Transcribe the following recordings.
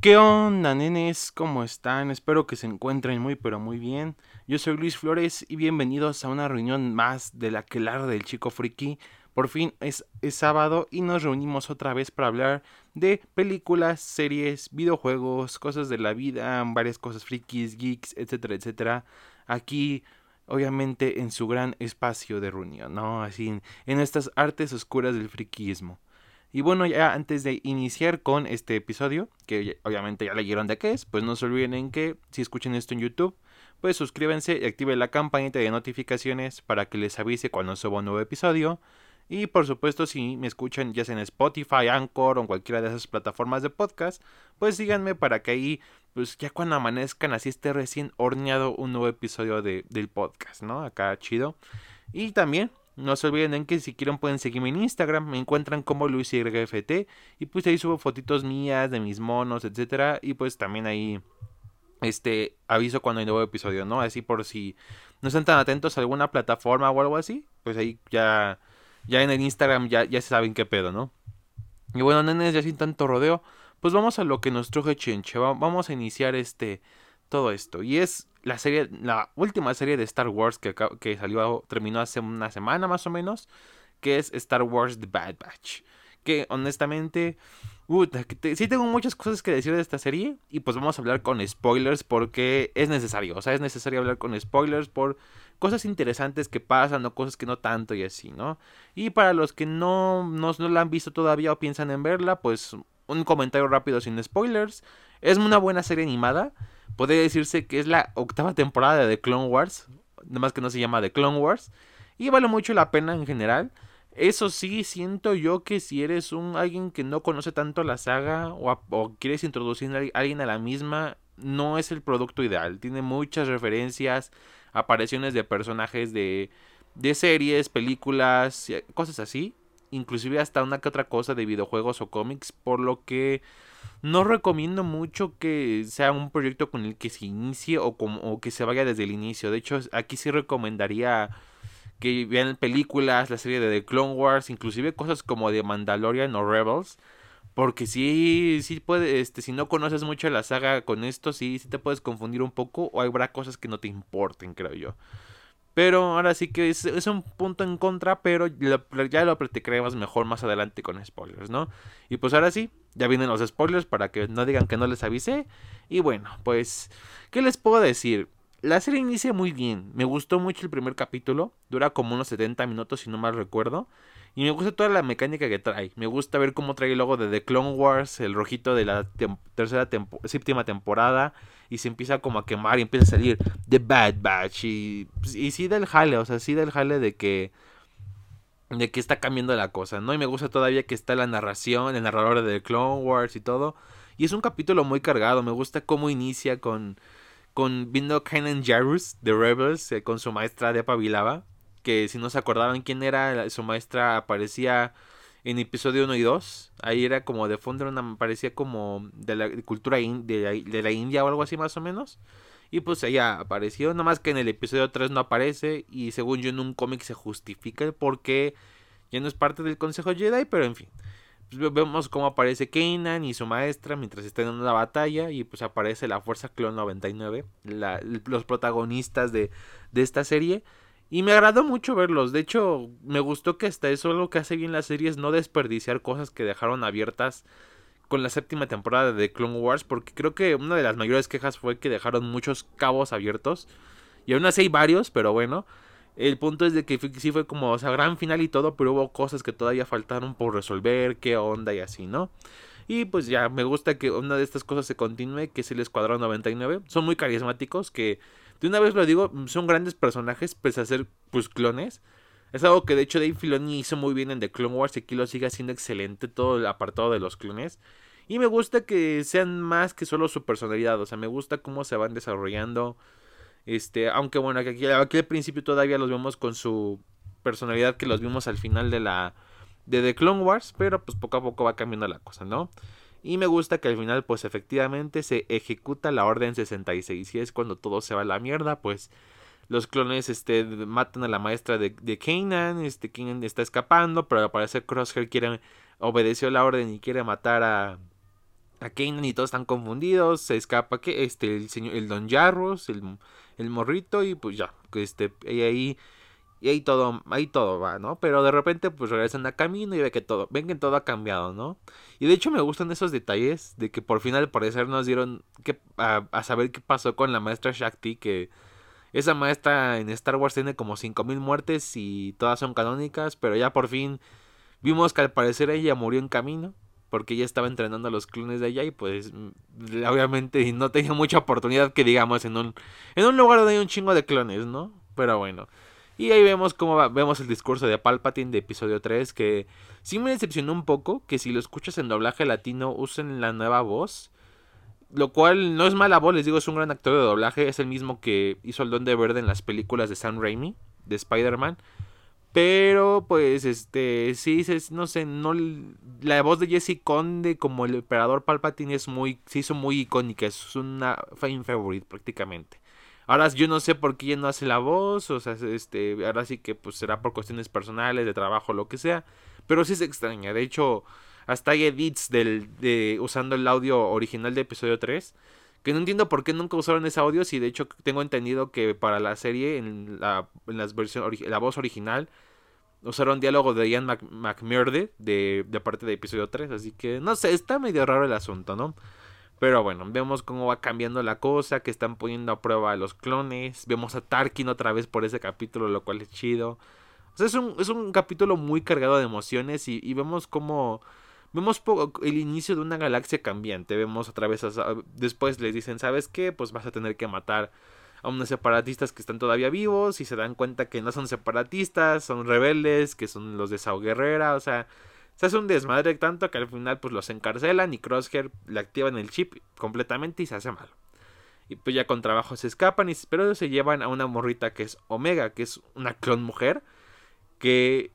¿Qué onda, nenes? ¿Cómo están? Espero que se encuentren muy pero muy bien. Yo soy Luis Flores y bienvenidos a una reunión más de la que del chico friki. Por fin es, es, sábado y nos reunimos otra vez para hablar de películas, series, videojuegos, cosas de la vida, varias cosas frikis, geeks, etcétera, etcétera. Aquí, obviamente, en su gran espacio de reunión, ¿no? Así, en estas artes oscuras del friquismo. Y bueno, ya antes de iniciar con este episodio, que obviamente ya leyeron de qué es, pues no se olviden en que si escuchan esto en YouTube, pues suscríbanse y activen la campanita de notificaciones para que les avise cuando suba un nuevo episodio. Y por supuesto, si me escuchan ya sea en Spotify, Anchor o en cualquiera de esas plataformas de podcast, pues síganme para que ahí, pues ya cuando amanezcan, así esté recién horneado un nuevo episodio de, del podcast, ¿no? Acá chido. Y también no se olviden en que si quieren pueden seguirme en Instagram, me encuentran como LuisYFT y pues ahí subo fotitos mías de mis monos, etcétera, y pues también ahí este aviso cuando hay nuevo episodio, ¿no? Así por si no están tan atentos a alguna plataforma o algo así, pues ahí ya ya en el Instagram ya ya saben qué pedo, ¿no? Y bueno, nenes, ya sin tanto rodeo, pues vamos a lo que nos truje Chenche, vamos a iniciar este todo esto y es la serie, la última serie de Star Wars que, que salió, terminó hace una semana más o menos, que es Star Wars The Bad Batch. Que honestamente, que sí tengo muchas cosas que decir de esta serie y pues vamos a hablar con spoilers porque es necesario, o sea, es necesario hablar con spoilers por cosas interesantes que pasan o cosas que no tanto y así, ¿no? Y para los que no, no, no la han visto todavía o piensan en verla, pues un comentario rápido sin spoilers. Es una buena serie animada puede decirse que es la octava temporada de Clone Wars, nada más que no se llama The Clone Wars, y vale mucho la pena en general. Eso sí, siento yo que si eres un alguien que no conoce tanto la saga o, quieres introducir a alguien a la misma, no es el producto ideal. Tiene muchas referencias, apariciones de personajes de, de series, películas, cosas así. Inclusive hasta una que otra cosa de videojuegos o cómics, por lo que no recomiendo mucho que sea un proyecto con el que se inicie o, como, que se vaya desde el inicio. De hecho, aquí sí recomendaría que vean películas, la serie de The Clone Wars, inclusive cosas como de Mandalorian o Rebels. Porque sí, sí puede, este, si no conoces mucho la saga con esto, sí, sí te puedes confundir un poco o habrá cosas que no te importen, creo yo. Pero ahora sí que es, un punto en contra, pero ya lo platicaremos mejor más adelante con spoilers, ¿no? Y pues ahora sí, ya vienen los spoilers para que no digan que no les avisé. Y bueno, pues, ¿qué les puedo decir? La serie inicia muy bien. Me gustó mucho el primer capítulo. Dura como unos 70 minutos, si no mal recuerdo. Y me gusta toda la mecánica que trae. Me gusta ver cómo trae el logo de The Clone Wars, el rojito de la tercera séptima temporada. Y se empieza como a quemar y empieza a salir The Bad Batch. Y, pues, y sí del jale, o sea, sí del jale de que de que está cambiando la cosa, ¿no? Y me gusta todavía que está la narración, el narrador de The Clone Wars y todo. Y es un capítulo muy cargado, me gusta cómo inicia con, con viendo Kanan Jarrus de Rebels, eh, con su maestra de Pavilava, que si no se acordaban quién era, su maestra aparecía en episodio 1 y 2. Ahí era como de fondo, una, parecía como de la cultura de, de la India o algo así más o menos. Y pues ella apareció, nomás que en el episodio 3 no aparece y según yo en un cómic se justifica porque ya no es parte del Consejo Jedi, pero en fin. Pues vemos cómo aparece Kanan y su maestra mientras están en una batalla y pues aparece la Fuerza Clon 99, la, los protagonistas de, de esta serie. Y me agradó mucho verlos. De hecho, me gustó que hasta eso lo que hace bien la serie es no desperdiciar cosas que dejaron abiertas con la séptima temporada de Clone Wars, porque creo que una de las mayores quejas fue que dejaron muchos cabos abiertos. Y aún así hay varios, pero bueno. El punto es de que sí fue como, o sea, gran final y todo, pero hubo cosas que todavía faltaron por resolver, qué onda y así, ¿no? Y pues ya, me gusta que una de estas cosas se continúe, que es el Escuadrón 99. Son muy carismáticos, que de una vez lo digo, son grandes personajes, pese a ser pues clones. Es algo que de hecho Dave Filoni hizo muy bien en The Clone Wars y aquí lo sigue haciendo excelente todo el apartado de los clones. Y me gusta que sean más que solo su personalidad, o sea, me gusta cómo se van desarrollando. Este, aunque bueno, aquí, aquí al principio todavía los vemos con su personalidad que los vimos al final de la de The Clone Wars, pero pues poco a poco va cambiando la cosa, ¿no? Y me gusta que al final pues efectivamente se ejecuta la Orden 66 y es cuando todo se va a la mierda, pues los clones este, matan a la maestra de, de Kanan, este, Kanan está escapando, pero al parecer Crosshair quiere, obedeció la orden y quiere matar a, a Kanan y todos están confundidos, se escapa que este el señor el Don Jarros, el, el morrito y pues ya, este y ahí y ahí todo, ahí todo va, ¿no? Pero de repente pues regresan a camino y ve que todo, ven que todo ha cambiado, ¿no? Y de hecho me gustan esos detalles de que por fin al parecer nos dieron que, a, saber qué pasó con la maestra Shakti, que esa maestra en Star Wars tiene como 5000 muertes y todas son canónicas, pero ya por fin vimos que al parecer ella murió en camino porque ella estaba entrenando a los clones de allá y pues mm, obviamente no tenía mucha oportunidad que digamos en un en un lugar donde hay un chingo de clones, ¿no? Pero bueno, y ahí vemos cómo vemos el discurso de Palpatine de episodio 3, que sí me decepcionó un poco que si lo escuchas en doblaje latino usen la nueva voz. Lo cual no es mala voz, les digo, es un gran actor de doblaje. Es el mismo que hizo el Don de Verde en las películas de Sam Raimi, de Spider-Man. Pero, pues, este, sí, no sé, no, la voz de Jesse Conde como el operador Palpatine es muy, se hizo muy icónica, es una fan favorite prácticamente. Ahora yo no sé por qué no hace la voz, o sea, este, ahora sí que pues será por cuestiones personales, de trabajo, lo que sea, pero sí se extraña. De hecho, hasta hay edits del, de, usando el audio original de episodio 3, que no entiendo por qué nunca usaron ese audio, si de hecho tengo entendido que para la serie, en la, en las la voz original, usaron diálogo de Ian McMurdy de, de parte de episodio 3, así que no sé, está medio raro el asunto, ¿no? Pero bueno, vemos cómo va cambiando la cosa, que están poniendo a prueba a los clones. Vemos a Tarkin otra vez por ese capítulo, lo cual es chido. O sea, es un, es un capítulo muy cargado de emociones y, vemos cómo... Vemos el inicio de una galaxia cambiante. Vemos otra vez... después les dicen, ¿sabes qué? Pues vas a tener que matar a unos separatistas que están todavía vivos y se dan cuenta que no son separatistas, son rebeldes, que son los de Sao Guerrera, o sea, se hace un desmadre tanto que al final pues los encarcelan y Crosshair le activan el chip completamente y se hace malo. Y pues ya con trabajo se escapan y pero se llevan a una morrita que es Omega, que es una clon mujer, que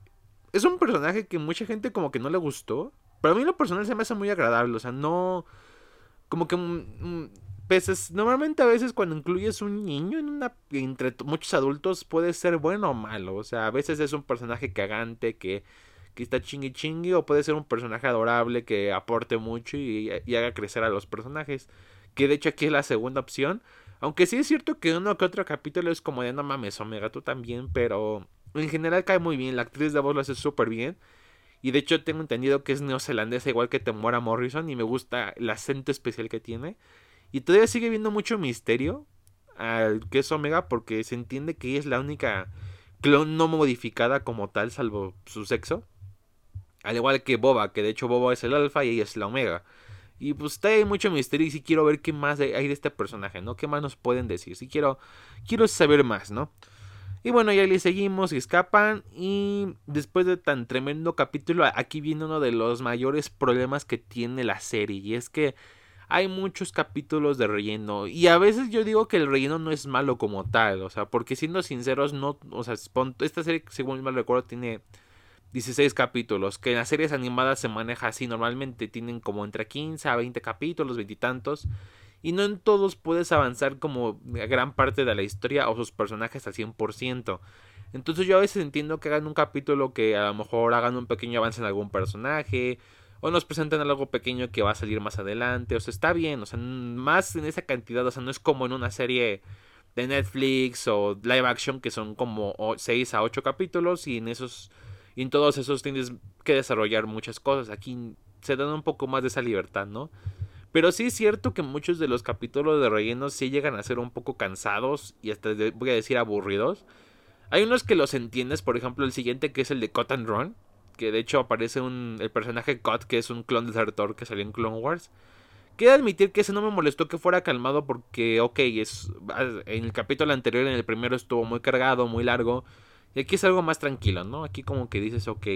es un personaje que mucha gente como que no le gustó, pero a mí lo personal se me hace muy agradable, o sea, no como que veces normalmente a veces cuando incluyes un niño en una entre muchos adultos puede ser bueno o malo, o sea, a veces es un personaje cagante que que está chingui chingui, o puede ser un personaje adorable que aporte mucho y, haga crecer a los personajes. Que de hecho aquí es la segunda opción. Aunque sí es cierto que uno que otro capítulo es como de no mames, Omega, tú también, pero en general cae muy bien. La actriz de voz lo hace súper bien. Y de hecho tengo entendido que es neozelandesa igual que Temora Morrison y me gusta el acento especial que tiene. Y todavía sigue viendo mucho misterio al que es Omega porque se entiende que ella es la única clon no modificada como tal salvo su sexo. Al igual que Boba, que de hecho Boba es el alfa y ella es la omega. Y pues está hay mucho misterio y sí quiero ver qué más hay de este personaje, ¿no? ¿Qué más nos pueden decir? Sí quiero, quiero saber más, ¿no? Y bueno, ya le seguimos y escapan. Y después de tan tremendo capítulo, aquí viene uno de los mayores problemas que tiene la serie. Y es que hay muchos capítulos de relleno. Y a veces yo digo que el relleno no es malo como tal. O sea, porque siendo sinceros, no. O sea, esta serie, según mal recuerdo, tiene 16 capítulos, que en las series animadas se maneja así normalmente, tienen como entre 15 a 20 capítulos, veintitantos, y, no en todos puedes avanzar como gran parte de la historia o sus personajes al 100%. Entonces yo a veces entiendo que hagan un capítulo que a lo mejor hagan un pequeño avance en algún personaje, o nos presenten algo pequeño que va a salir más adelante, o sea, está bien, o sea, más en esa cantidad, o sea, no es como en una serie de Netflix o live action que son como 6 a 8 capítulos y en esos y en todos esos tienes que desarrollar muchas cosas. Aquí se dan un poco más de esa libertad, ¿no? Pero sí es cierto que muchos de los capítulos de relleno sí llegan a ser un poco cansados y hasta voy a decir aburridos. Hay unos que los entiendes, por ejemplo el siguiente que es el de Cut and Run, que de hecho aparece el personaje Cut que es un clon desertor que salió en Clone Wars. Quiero admitir que ese no me molestó que fuera calmado porque, ok, es, en el capítulo anterior, en el primero estuvo muy cargado, muy largo. Y aquí es algo más tranquilo, ¿no? Aquí como que dices, ok.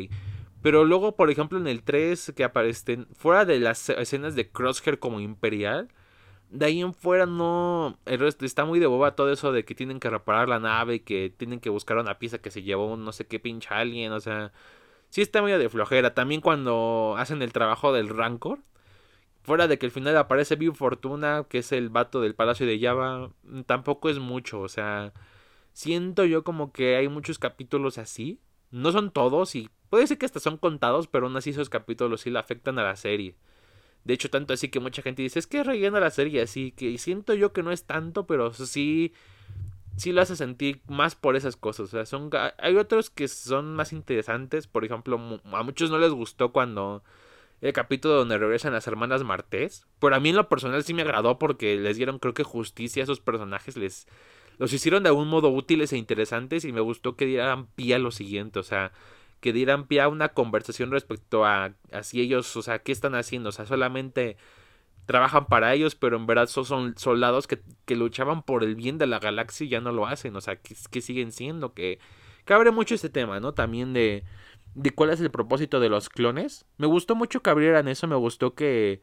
Pero luego, por ejemplo, en el 3 que aparecen, fuera de las escenas de Crosshair como imperial, de ahí en fuera no. El resto está muy de boba todo eso de que tienen que reparar la nave, que tienen que buscar una pieza que se llevó un no sé qué pinche alguien, o sea. Sí está medio de flojera. También cuando hacen el trabajo del Rancor. Fuera de que al final aparece Viv Fortuna, que es el vato del Palacio de Java, tampoco es mucho, o sea siento yo como que hay muchos capítulos así. No son todos y puede ser que hasta son contados, pero aún así esos capítulos sí le afectan a la serie. De hecho, tanto así que mucha gente dice, es que es relleno la serie, así que siento yo que no es tanto, pero sí, sí lo hace sentir más por esas cosas. O sea, son, hay otros que son más interesantes. Por ejemplo, a muchos no les gustó cuando el capítulo donde regresan las hermanas Martés. Pero a mí en lo personal sí me agradó porque les dieron creo que justicia a esos personajes. Les los hicieron de algún modo útiles e interesantes y me gustó que dieran pie a lo siguiente. O sea, que dieran pie a una conversación respecto a, si ellos, o sea, qué están haciendo, o sea, solamente trabajan para ellos, pero en verdad son soldados que, que luchaban por el bien de la galaxia y ya no lo hacen, o sea, que, siguen siendo, que, que abre mucho ese tema, ¿no? También de, de cuál es el propósito de los clones. Me gustó mucho que abrieran eso, me gustó que,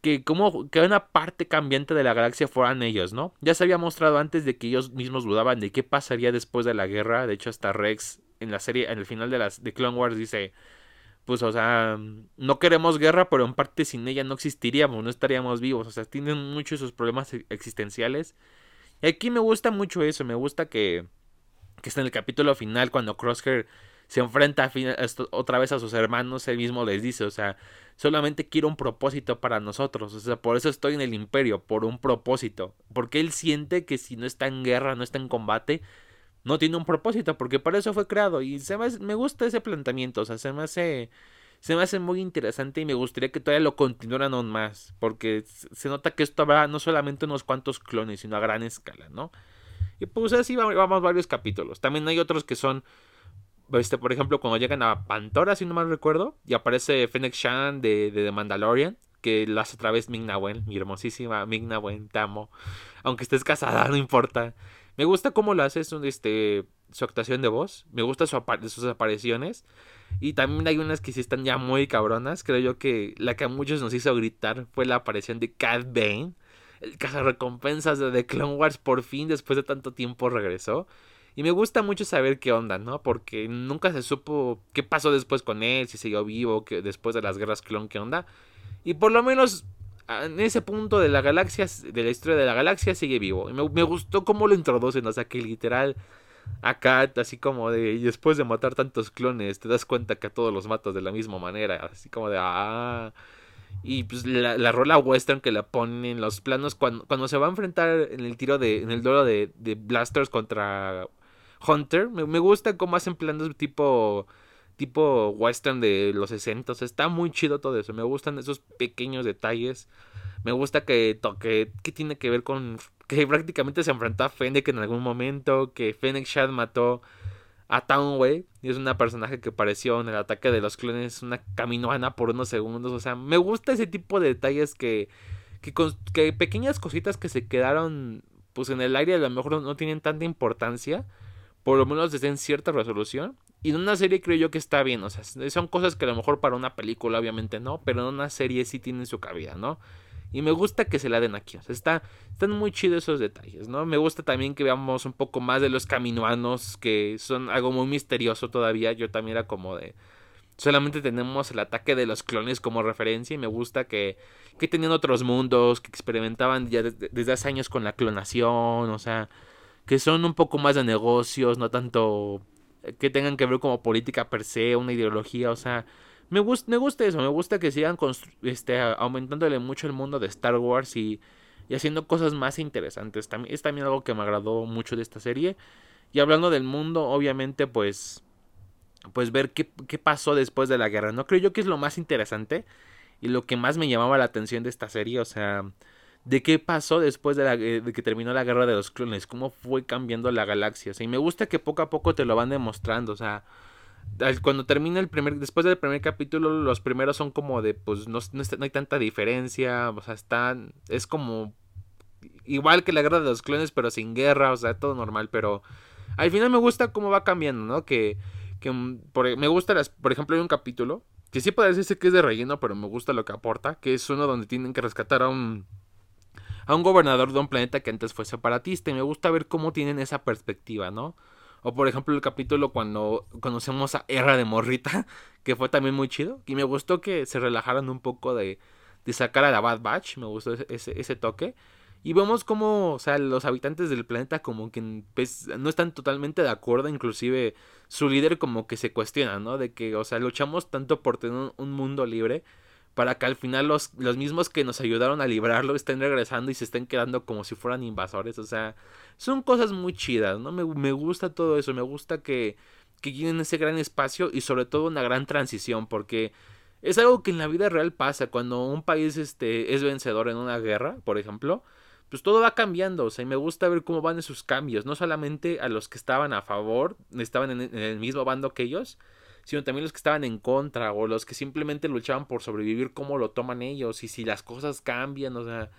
que como que una parte cambiante de la galaxia fueran ellos, ¿no? Ya se había mostrado antes de que ellos mismos dudaban de qué pasaría después de la guerra, de hecho hasta Rex en la serie, en el final de las de Clone Wars dice, pues o sea, no queremos guerra, pero en parte sin ella no existiríamos, no estaríamos vivos, o sea, tienen muchos esos problemas e-, existenciales. Y aquí me gusta mucho eso, me gusta que que está en el capítulo final cuando Crosshair se enfrenta otra vez a sus hermanos, él mismo les dice, o sea, solamente quiero un propósito para nosotros, o sea, por eso estoy en el imperio, por un propósito, porque él siente que si no está en guerra, no está en combate, no tiene un propósito, porque para eso fue creado. Y se me, gusta ese planteamiento, o sea, se me hace. Se me hace muy interesante y me gustaría que todavía lo continuaran aún más. Porque se nota que esto habrá no solamente unos cuantos clones, sino a gran escala, ¿no? Y pues así vamos varios capítulos. También hay otros que son. Este, por ejemplo, cuando llegan a Pantora, si no mal recuerdo, y aparece Fennec Shan de, The Mandalorian, que lo hace otra vez Ming Wen, mi hermosísima Ming Wen, te amo. Aunque estés casada, no importa. Me gusta cómo lo hace este, su actuación de voz. Me gusta su sus apariciones. Y también hay unas que sí están ya muy cabronas. Creo yo que la que a muchos nos hizo gritar fue la aparición de Cat Bane. El recompensas de The Clone Wars por fin, después de tanto tiempo, regresó. Y me gusta mucho saber qué onda, ¿no? Porque nunca se supo qué pasó después con él, si siguió vivo, que después de las guerras clon, qué onda. Y por lo menos en ese punto de la galaxia, de la historia de la galaxia, sigue vivo. Y me, gustó cómo lo introducen, o sea, que literal acá, así como de, después de matar tantos clones, te das cuenta que a todos los matas de la misma manera, así como de, ah. Y pues la, rola western que la ponen en los planos cuando, cuando se va a enfrentar en el tiro de, en el duelo de, de Blasters contra Hunter, me, me gusta cómo hacen planos tipo tipo western de los 60. está muy chido todo eso. Me gustan esos pequeños detalles. Me gusta que toque. que tiene que ver con que prácticamente se enfrentó a Fennec en algún momento. Que Fennec Shad mató a Townway. Y es una personaje que apareció en el ataque de los clones. Una caminoana por unos segundos. O sea, me gusta ese tipo de detalles que. Que, que pequeñas cositas que se quedaron pues en el aire a lo mejor no tienen tanta importancia por lo menos desde en cierta resolución. Y en una serie creo yo que está bien, o sea, son cosas que a lo mejor para una película obviamente no, pero en una serie sí tienen su cabida, ¿no? Y me gusta que se la den aquí, o sea, está, están muy chidos esos detalles, ¿no? Me gusta también que veamos un poco más de los caminoanos, que son algo muy misterioso todavía, yo también era como de... Solamente tenemos el ataque de los clones como referencia y me gusta que, que tenían otros mundos, que experimentaban ya desde hace años con la clonación, o sea, que son un poco más de negocios, no tanto que tengan que ver como política per se, una ideología, o sea, me, gusta, me gusta eso, me gusta que sigan este, aumentándole mucho el mundo de Star Wars y, y haciendo cosas más interesantes. También, es también algo que me agradó mucho de esta serie. Y hablando del mundo, obviamente, pues, pues ver qué, qué pasó después de la guerra, ¿no? Creo yo que es lo más interesante y lo que más me llamaba la atención de esta serie, o sea, de qué pasó después de, la, eh, de, que terminó la guerra de los clones, cómo fue cambiando la galaxia. O sea, y me gusta que poco a poco te lo van demostrando. O sea, cuando termina el primer, después del primer capítulo, los primeros son como de, pues no, no, hay tanta diferencia. O sea, están, es como igual que la guerra de los clones, pero sin guerra. O sea, todo normal. Pero al final me gusta cómo va cambiando, ¿no? Que, que mm, me gusta, las, por ejemplo, hay un capítulo que sí puede decirse que es de relleno, pero me gusta lo que aporta, que es uno donde tienen que rescatar a un a un gobernador de un planeta que antes fue separatista y me gusta ver cómo tienen esa perspectiva, ¿no? O por ejemplo el capítulo cuando conocemos a Erra de Morrita, que fue también muy chido. Y me gustó que se relajaran un poco de, de sacar a la Bad Batch, me gustó ese, toque. Y vemos como, o sea, los habitantes del planeta como que pues, no están totalmente de acuerdo, inclusive su líder como que se cuestiona, ¿no? De que, o sea, luchamos tanto por tener un mundo libre, para que al final los, los mismos que nos ayudaron a librarlo estén regresando y se estén quedando como si fueran invasores. O sea, son cosas muy chidas, ¿no? Me, me gusta todo eso, me gusta que, que ese gran espacio y sobre todo una gran transición, porque es algo que en la vida real pasa cuando un país este, es vencedor en una guerra, por ejemplo pues todo va cambiando, o sea, y me gusta ver cómo van esos cambios, no solamente a los que estaban a favor, estaban en, el mismo bando que ellos, sino también los que estaban en contra o los que simplemente luchaban por sobrevivir, cómo lo toman ellos y si las cosas cambian, o sea,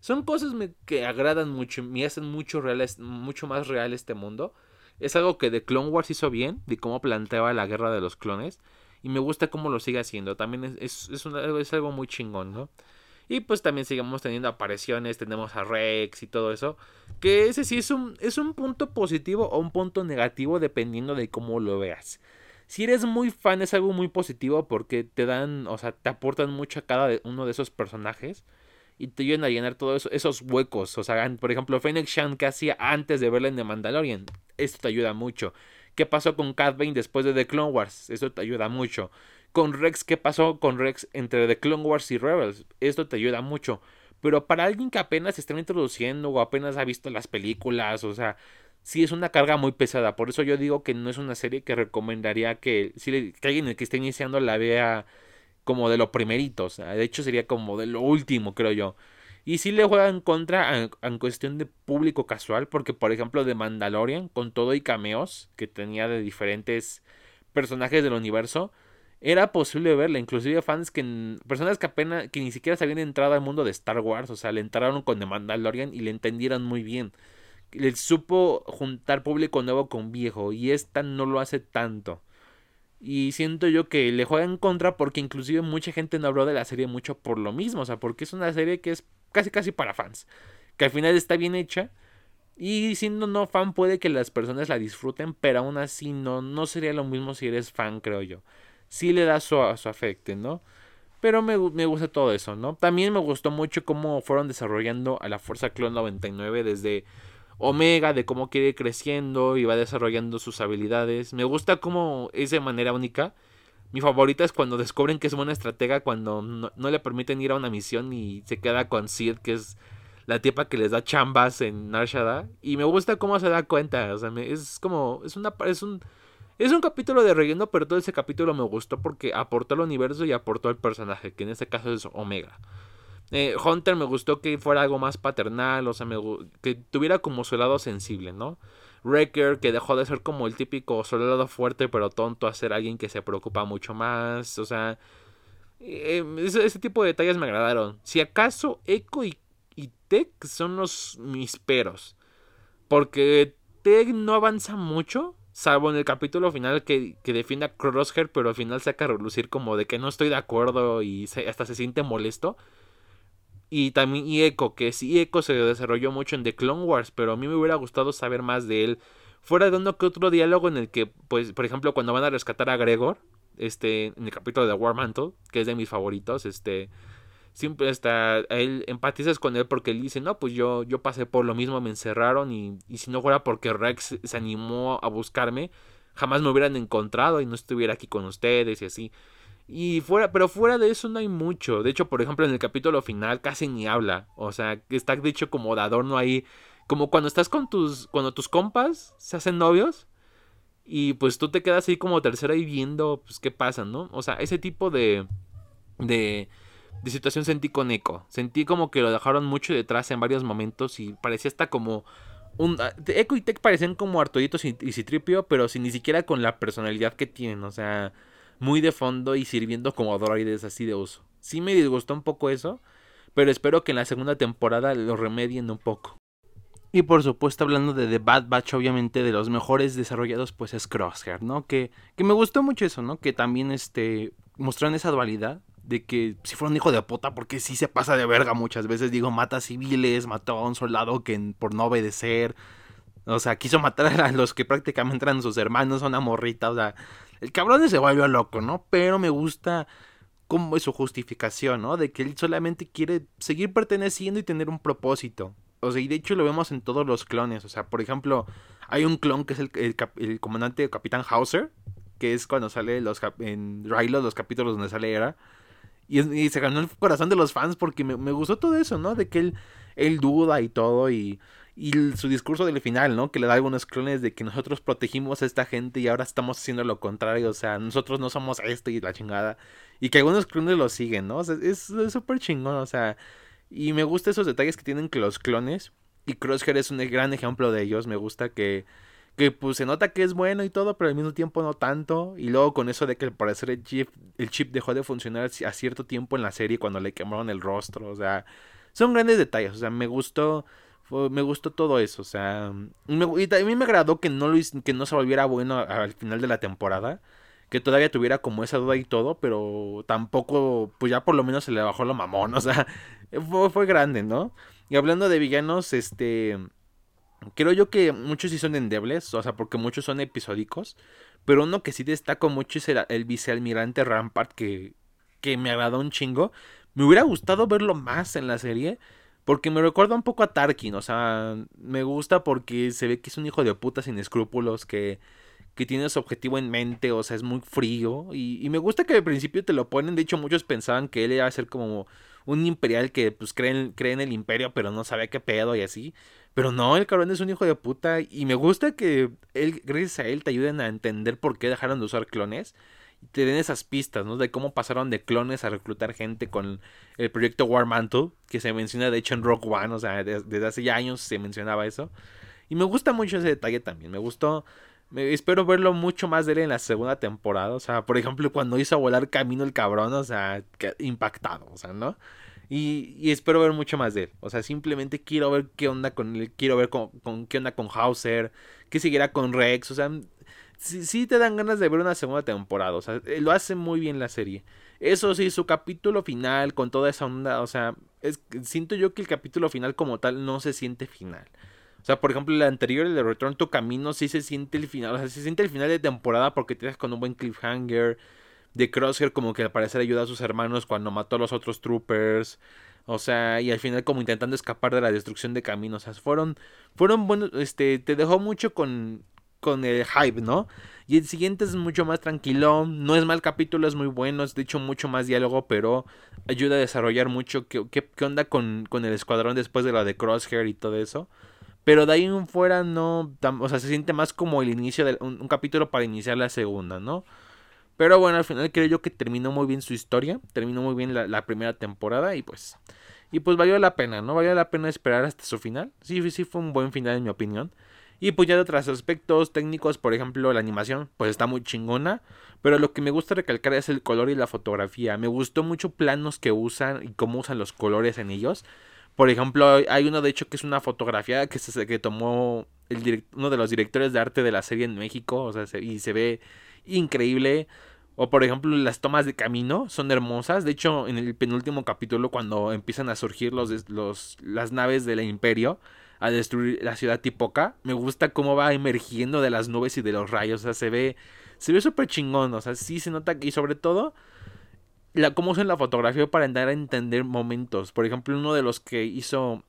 son cosas que agradan mucho, me hacen mucho, real, mucho más real este mundo. Es algo que The Clone Wars hizo bien, de cómo planteaba la guerra de los clones, y me gusta cómo lo sigue haciendo, también es, es, es algo muy chingón, ¿no? Y pues también seguimos teniendo apariciones, tenemos a Rex y todo eso. Que ese sí es un, es un punto positivo o un punto negativo dependiendo de cómo lo veas. Si eres muy fan es algo muy positivo porque te dan, o sea, te aportan mucho a cada uno de esos personajes y te ayudan a llenar todos esos huecos. O sea, por ejemplo, Fennec Shan que hacía antes de verla en The Mandalorian. Esto te ayuda mucho. ¿Qué pasó con Cat Bane después de The Clone Wars? Esto te ayuda mucho con Rex, ¿qué pasó con Rex entre The Clone Wars y Rebels? Esto te ayuda mucho. Pero para alguien que apenas se está introduciendo o apenas ha visto las películas, o sea, sí es una carga muy pesada. Por eso yo digo que no es una serie que recomendaría que, si alguien que esté iniciando la vea como de lo primerito. De hecho sería como de lo último, creo yo. Y sí le juega en contra en, cuestión de público casual, porque por ejemplo de Mandalorian, con todo y cameos que tenía de diferentes personajes del universo, era posible verla, inclusive fans que personas que apenas que ni siquiera se habían entrado al mundo de Star Wars, o sea, le entraron con The Mandalorian y le entendieron muy bien. Le supo juntar público nuevo con viejo y esta no lo hace tanto. Y siento yo que le juega en contra porque inclusive mucha gente no habló de la serie mucho por lo mismo, o sea, porque es una serie que es casi casi para fans, que al final está bien hecha y siendo no fan puede que las personas la disfruten, pero aún así no no sería lo mismo si eres fan, creo yo sí le da su, su ¿no? Pero me, me, gusta todo eso, ¿no? También me gustó mucho cómo fueron desarrollando a la Fuerza Clon 99 desde Omega, de cómo quiere creciendo y va desarrollando sus habilidades. Me gusta cómo es de manera única. Mi favorita es cuando descubren que es buena estratega, cuando no, le permiten ir a una misión y se queda con Sid, que es la tipa que les da chambas en Narshada. Y me gusta cómo se da cuenta. O sea, es como. Es una. Es un es un capítulo de relleno, pero todo ese capítulo me gustó porque aportó al universo y aportó al personaje, que en este caso es Omega. Eh, Hunter me gustó que fuera algo más paternal, o sea, que tuviera como su lado sensible, ¿no? Wrecker, que dejó de ser como el típico soldado fuerte pero tonto a ser alguien que se preocupa mucho más, o sea, eh, ese, tipo de detalles me agradaron. Si acaso Echo y, y Tech son los mis peros, porque Tech no avanza mucho, Salvo en el capítulo final que, que defiende a Crosshair, pero al final saca a relucir como de que no estoy de acuerdo y hasta se siente molesto. Y también Echo, que sí, Echo se desarrolló mucho en The Clone Wars, pero a mí me hubiera gustado saber más de él. Fuera de uno que otro diálogo en el que, pues, por ejemplo, cuando van a rescatar a Gregor, este, en el capítulo de War Mantle, que es de mis favoritos, este, siempre hasta él empatizas con él porque él dice, no, pues yo, yo pasé por lo mismo, me encerraron y, y si no fuera porque Rex se animó a buscarme, jamás me hubieran encontrado y no estuviera aquí con ustedes y así. Y fuera, pero fuera de eso no hay mucho. De hecho, por ejemplo, en el capítulo final casi ni habla. O sea, está dicho como de adorno ahí. Como cuando estás con tus. Cuando tus compas se hacen novios. Y pues tú te quedas ahí como tercera y viendo pues qué pasa, ¿no? O sea, ese tipo de. de de situación sentí con Echo. Sentí como que lo dejaron mucho detrás en varios momentos y parecía hasta como un ah, Echo y Tech parecían como Arturitos y, Citripio, pero sin ni siquiera con la personalidad que tienen, o sea, muy de fondo y sirviendo como droides así de uso. Sí me disgustó un poco eso, pero espero que en la segunda temporada lo remedien un poco. Y por supuesto, hablando de The Bad Batch, obviamente de los mejores desarrollados, pues es Crosshair, ¿no? Que, que me gustó mucho eso, ¿no? Que también este, mostraron esa dualidad de que si fuera un hijo de puta, porque sí se pasa de verga muchas veces, digo, mata civiles, mató a un soldado que por no obedecer, o sea, quiso matar a los que prácticamente eran sus hermanos, una morrita, o sea, el cabrón se volvió loco, ¿no? Pero me gusta como su justificación, ¿no? De que él solamente quiere seguir perteneciendo y tener un propósito. O sea, y de hecho lo vemos en todos los clones. O sea, por ejemplo, hay un clon que es el, el, comandante Capitán Hauser, que es cuando sale los, en Rilo, los capítulos donde sale Era Y, se ganó el corazón de los fans porque me, me, gustó todo eso, ¿no? De que él, él duda y todo y, y su discurso del final, ¿no? Que le da algunos clones de que nosotros protegimos a esta gente y ahora estamos haciendo lo contrario, o sea, nosotros no somos esto y la chingada. Y que algunos clones lo siguen, ¿no? O sea, es súper chingón, o sea, y me gusta esos detalles que tienen los clones. Y Crosshair es un gran ejemplo de ellos. Me gusta que que pues se nota que es bueno y todo, pero al mismo tiempo no tanto. Y luego con eso de que al parecer el chip, el chip dejó de funcionar a cierto tiempo en la serie cuando le quemaron el rostro. O sea, son grandes detalles. O sea, me gustó. Me gustó todo eso. O sea. y también me agradó que no, lo, que no se volviera bueno al final de la temporada. Que todavía tuviera como esa duda y todo. Pero tampoco. Pues ya por lo menos se le bajó lo mamón. O sea. Fue, grande, ¿no? Y hablando de villanos, este. Creo yo que muchos sí son endebles, o sea, porque muchos son episódicos. Pero uno que sí destaco mucho es el, vicealmirante Rampart, que, que me agradó un chingo. Me hubiera gustado verlo más en la serie. Porque me recuerda un poco a Tarkin, o sea, me gusta porque se ve que es un hijo de puta sin escrúpulos, que, que tiene su objetivo en mente, o sea, es muy frío. Y, y me gusta que al principio te lo ponen, de hecho muchos pensaban que él iba a ser como un imperial que pues cree en, cree en el imperio, pero no sabía qué pedo y así. Pero no, el cabrón es un hijo de puta. Y me gusta que él, gracias a él te ayuden a entender por qué dejaron de usar clones. Y te den esas pistas, ¿no? De cómo pasaron de clones a reclutar gente con el proyecto War Mantle. Que se menciona de hecho en Rock One. O sea, desde, hace ya años se mencionaba eso. Y me gusta mucho ese detalle también. Me gustó. Espero verlo mucho más de él en la segunda temporada. O sea, por ejemplo, cuando hizo volar camino el cabrón. O sea, impactado. O sea, ¿no? Y, espero ver mucho más de él. O sea, simplemente quiero ver qué onda con él. Quiero ver con, qué onda con Hauser. Qué seguirá con Rex. O sea, sí, te dan ganas de ver una segunda temporada. O sea, lo hace muy bien la serie. Eso sí, su capítulo final con toda esa onda. O sea, es, siento yo que el capítulo final como tal no se siente final. O sea, por ejemplo, el anterior, el de Return to Camino, sí se siente el final. O sea, se siente el final de temporada porque te das con un buen cliffhanger de Crosshair como que al parecer ayuda a sus hermanos cuando mató a los otros troopers. O sea, y al final como intentando escapar de la destrucción de caminos. O sea, fueron, fueron buenos, este, te dejó mucho con, con el hype, ¿no? Y el siguiente es mucho más tranquilo, no es mal capítulo, es muy bueno, es de hecho mucho más diálogo, pero ayuda a desarrollar mucho qué, qué, qué onda con, con, el escuadrón después de la de Crosshair y todo eso. Pero de ahí en fuera no, o sea, se siente más como el inicio de un capítulo para iniciar la segunda, ¿no? Pero bueno, al final creo yo que terminó muy bien su historia. Terminó muy bien la, primera temporada y pues. Y pues valió la pena, ¿no? Valió la pena esperar hasta su final. Sí, sí, fue un buen final en mi opinión. Y pues ya de otros aspectos técnicos, por ejemplo, la animación, pues está muy chingona. Pero lo que me gusta recalcar es el color y la fotografía. Me gustó mucho planos que usan y cómo usan los colores en ellos. Por ejemplo, hay uno de hecho que es una fotografía que, se, que tomó uno de los directores de arte de la serie en México. O sea, y se ve increíble. O por ejemplo, las tomas de camino son hermosas. De hecho, en el penúltimo capítulo, cuando empiezan a surgir los, los, las naves del imperio a destruir la ciudad Tipoca, me gusta cómo va emergiendo de las nubes y de los rayos. O sea, se ve se ve súper chingón. O sea, sí se nota. Y sobre todo, la, cómo usan la fotografía para dar a entender momentos. Por ejemplo, uno de los que hizo,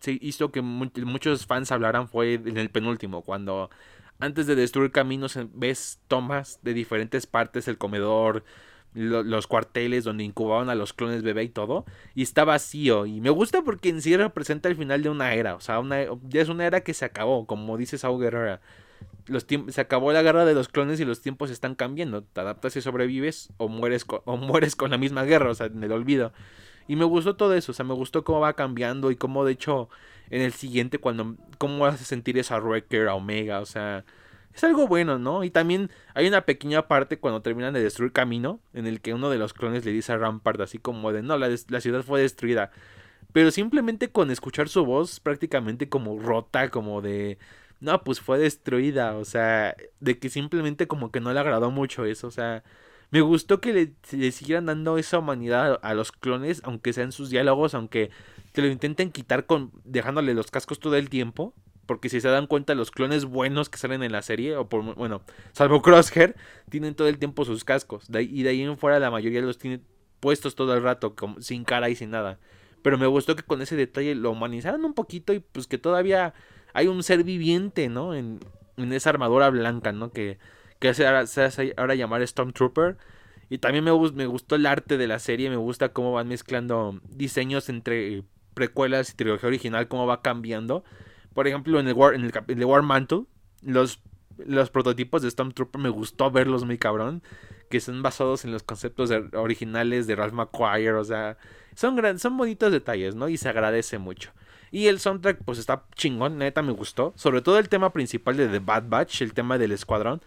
se hizo que muchos fans hablaran fue en el penúltimo, cuando antes de destruir caminos ves tomas de diferentes partes, el comedor, los cuarteles donde incubaban a los clones bebé y todo, y está vacío. Y me gusta porque en sí representa el final de una era, o sea, una, ya es una era que se acabó, como dice Saul Guerrera. Los se acabó la guerra de los clones y los tiempos están cambiando. Te adaptas y sobrevives o mueres, o mueres con la misma guerra, o sea, en el olvido. Y me gustó todo eso, o sea, me gustó cómo va cambiando y cómo de hecho en el siguiente cuando cómo hace sentir esa Wrecker a Omega, o sea, es algo bueno, ¿no? Y también hay una pequeña parte cuando terminan de destruir Camino en el que uno de los clones le dice a Rampart así como de, no, la, la ciudad fue destruida. Pero simplemente con escuchar su voz prácticamente como rota, como de, no, pues fue destruida, o sea, de que simplemente como que no le agradó mucho eso, o sea, me gustó que le, siguieran dando esa humanidad a, los clones, aunque sean sus diálogos, aunque te lo intenten quitar con dejándole los cascos todo el tiempo. Porque si se dan cuenta, los clones buenos que salen en la serie, o por, bueno, salvo Crosshair, tienen todo el tiempo sus cascos. y de ahí en fuera la mayoría los tiene puestos todo el rato, sin cara y sin nada. Pero me gustó que con ese detalle lo humanizaran un poquito y pues que todavía hay un ser viviente, ¿no? En, en esa armadura blanca, ¿no? Que, que se, hace ahora llamar Stormtrooper. Y también me, me gustó el arte de la serie, me gusta cómo van mezclando diseños entre precuelas y trilogía original, cómo va cambiando. Por ejemplo, en el War, en el, War Mantle, los, los prototipos de Stormtrooper me gustó verlos muy cabrón. Que son basados en los conceptos originales de Ralph McQuire. O sea, son, son bonitos detalles, ¿no? Y se agradece mucho. Y el soundtrack, pues está chingón, neta me gustó. Sobre todo el tema principal de The Bad Batch, el tema del escuadrón.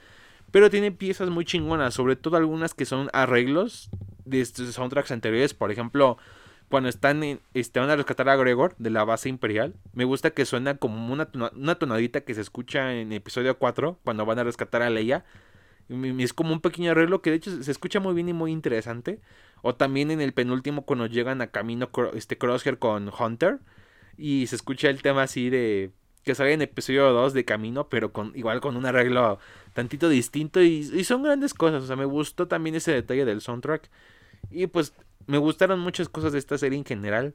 Pero tiene piezas muy chingonas, sobre todo algunas que son arreglos de estos soundtracks anteriores. Por ejemplo, cuando están en, este, van a rescatar a Gregor de la base imperial, me gusta que suena como una, una tonadita que se escucha en episodio 4, cuando van a rescatar a Leia. Es como un pequeño arreglo que de hecho se escucha muy bien y muy interesante. O también en el penúltimo cuando llegan a camino este Crosshair con Hunter. Y se escucha el tema así de que sale en episodio 2 de camino, pero con igual con un arreglo tantito distinto. Y, y son grandes cosas. O sea, me gustó también ese detalle del soundtrack. Y pues me gustaron muchas cosas de esta serie en general.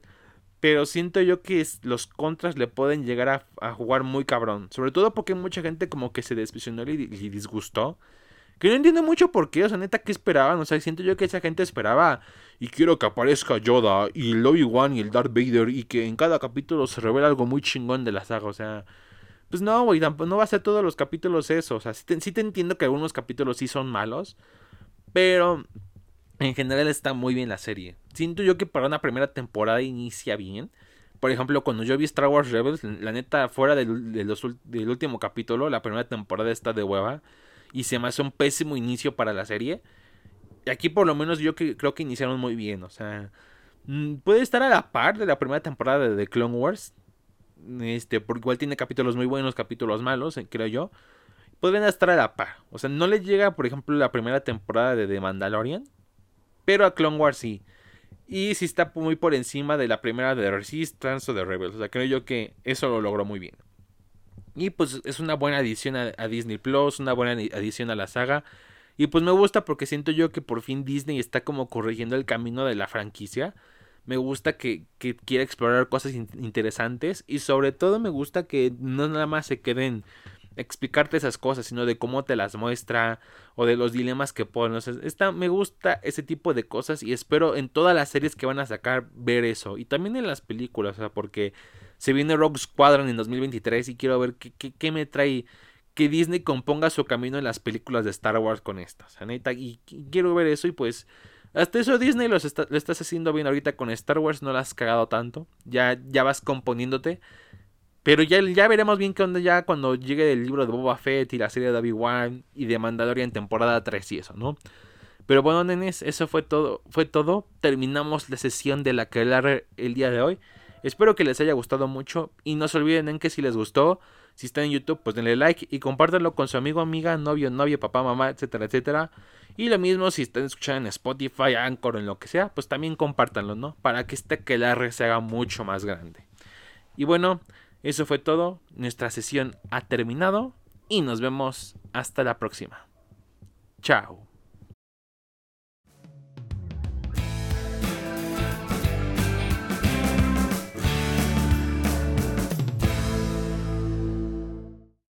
Pero siento yo que los contras le pueden llegar a, jugar muy cabrón. Sobre todo porque mucha gente como que se despisionó y, y, disgustó. Que no entiendo mucho por qué. O sea, neta, ¿qué esperaban? O sea, siento yo que esa gente esperaba. Y quiero que aparezca Yoda y el Obi-Wan y el Darth Vader. Y que en cada capítulo se revela algo muy chingón de la saga. O sea, pues no, güey. No va a ser todos los capítulos eso. O sea, sí te entiendo que algunos capítulos sí son malos. Pero en general está muy bien la serie. Siento yo que para una primera temporada inicia bien. Por ejemplo, cuando yo vi Star Wars Rebels, la neta, fuera del, último capítulo, la primera temporada está de hueva. Y se me hace un pésimo inicio para la serie. Y aquí por lo menos yo creo que iniciaron muy bien. O sea, mm, puede estar a la par de la primera temporada de The Clone Wars. Este, porque igual tiene capítulos muy buenos, capítulos malos, eh, creo yo. Pueden estar a la par. O sea, no le llega, por ejemplo, la primera temporada de The Mandalorian pero a Clone Wars sí. Y sí está muy por encima de la primera de Resistance o de Rebels. O sea, creo yo que eso lo logró muy bien. Y pues es una buena adición a, Disney Plus, una buena adición a la saga. Y pues me gusta porque siento yo que por fin Disney está como corrigiendo el camino de la franquicia. Me gusta que, que quiera explorar cosas interesantes. Y sobre todo me gusta que no nada más se queden explicarte esas cosas, sino de cómo te las muestra o de los dilemas que pone. O me gusta ese tipo de cosas y espero en todas las series que van a sacar ver eso. Y también en las películas, o sea, porque se viene Rogue Squadron en 2023 y quiero ver qué, qué, me trae que Disney componga su camino en las películas de Star Wars con estas. Neta, y, quiero ver eso y pues... Hasta eso Disney lo estás haciendo bien ahorita con Star Wars, no la has cagado tanto. Ya, ya vas componiéndote. Pero ya, ya veremos bien qué onda ya cuando llegue el libro de Boba Fett y la serie de Obi-Wan y de Mandalorian temporada 3 y eso, ¿no? Pero bueno, nenes, eso fue todo. Fue todo. Terminamos la sesión de la que el día de hoy. Espero que les haya gustado mucho. Y no se olviden en que si les gustó, si están en YouTube, pues denle like y compártanlo con su amigo, amiga, novio, novia, papá, mamá, etcétera, etcétera. Y lo mismo si están escuchando en Spotify, Anchor, en lo que sea, pues también compártanlo, ¿no? Para que este que se haga mucho más grande. Y bueno, eso fue todo, nuestra sesión ha terminado y nos vemos hasta la próxima. Chao.